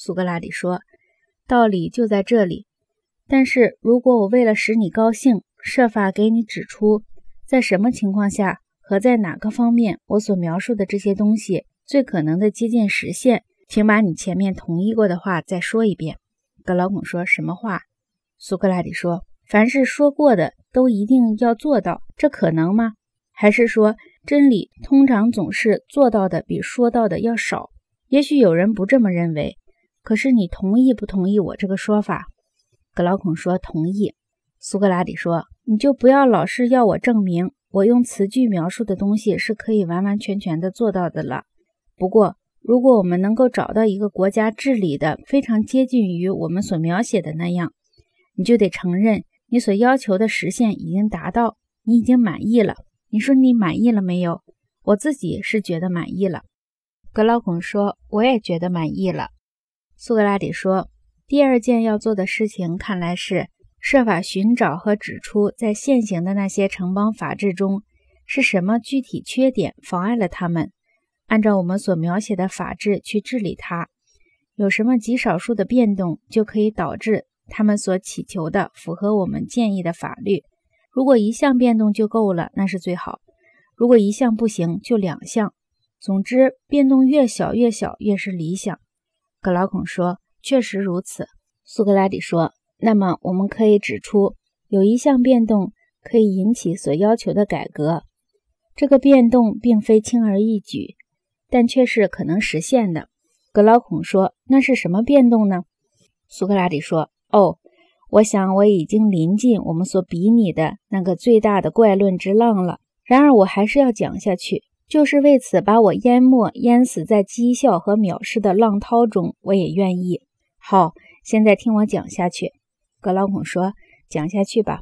苏格拉底说：“道理就在这里。但是如果我为了使你高兴，设法给你指出在什么情况下和在哪个方面我所描述的这些东西最可能的接近实现，请把你前面同意过的话再说一遍。”格劳孔说什么话？苏格拉底说：“凡是说过的都一定要做到，这可能吗？还是说真理通常总是做到的比说到的要少？也许有人不这么认为。可是你同意不同意我这个说法？”格劳孔说：“同意。”苏格拉底说：“你就不要老是要我证明我用词句描述的东西是可以完完全全的做到的了。不过，如果我们能够找到一个国家治理的非常接近于我们所描写的那样，你就得承认，你所要求的实现已经达到，你已经满意了。你说你满意了没有？我自己是觉得满意了。格劳孔说：“我也觉得满意了。”苏格拉底说：“第二件要做的事情，看来是设法寻找和指出，在现行的那些城邦法制中，是什么具体缺点妨碍了他们，按照我们所描写的法制去治理它。有什么极少数的变动，就可以导致。”他们所祈求的符合我们建议的法律。如果一项变动就够了，那是最好；如果一项不行，就两项。总之，变动越小越小越是理想。格劳孔说：“确实如此。”苏格拉底说：“那么我们可以指出，有一项变动可以引起所要求的改革。这个变动并非轻而易举，但却是可能实现的。”格劳孔说：“那是什么变动呢？”苏格拉底说。哦，我想我已经临近我们所比拟的那个最大的怪论之浪了。然而，我还是要讲下去，就是为此把我淹没、淹死在讥笑和藐视的浪涛中，我也愿意。好，现在听我讲下去。格劳孔说：“讲下去吧。”